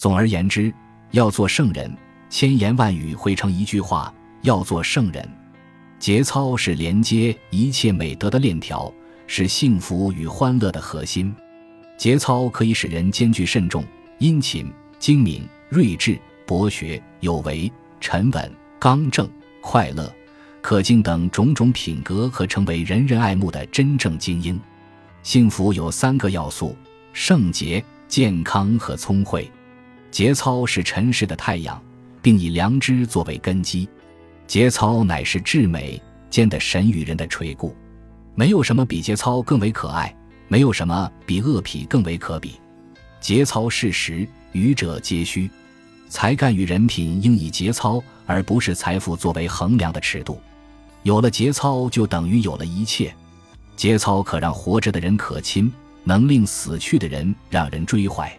总而言之，要做圣人，千言万语汇成一句话：要做圣人。节操是连接一切美德的链条，是幸福与欢乐的核心。节操可以使人兼具慎重、殷勤、精明、睿智、博学、有为、沉稳、刚正、快乐、可敬等种种品格，和成为人人爱慕的真正精英。幸福有三个要素：圣洁、健康和聪慧。节操是尘世的太阳，并以良知作为根基。节操乃是至美间的神与人的垂顾，没有什么比节操更为可爱，没有什么比恶痞更为可比。节操是实，愚者皆虚。才干与人品应以节操，而不是财富作为衡量的尺度。有了节操，就等于有了一切。节操可让活着的人可亲，能令死去的人让人追怀。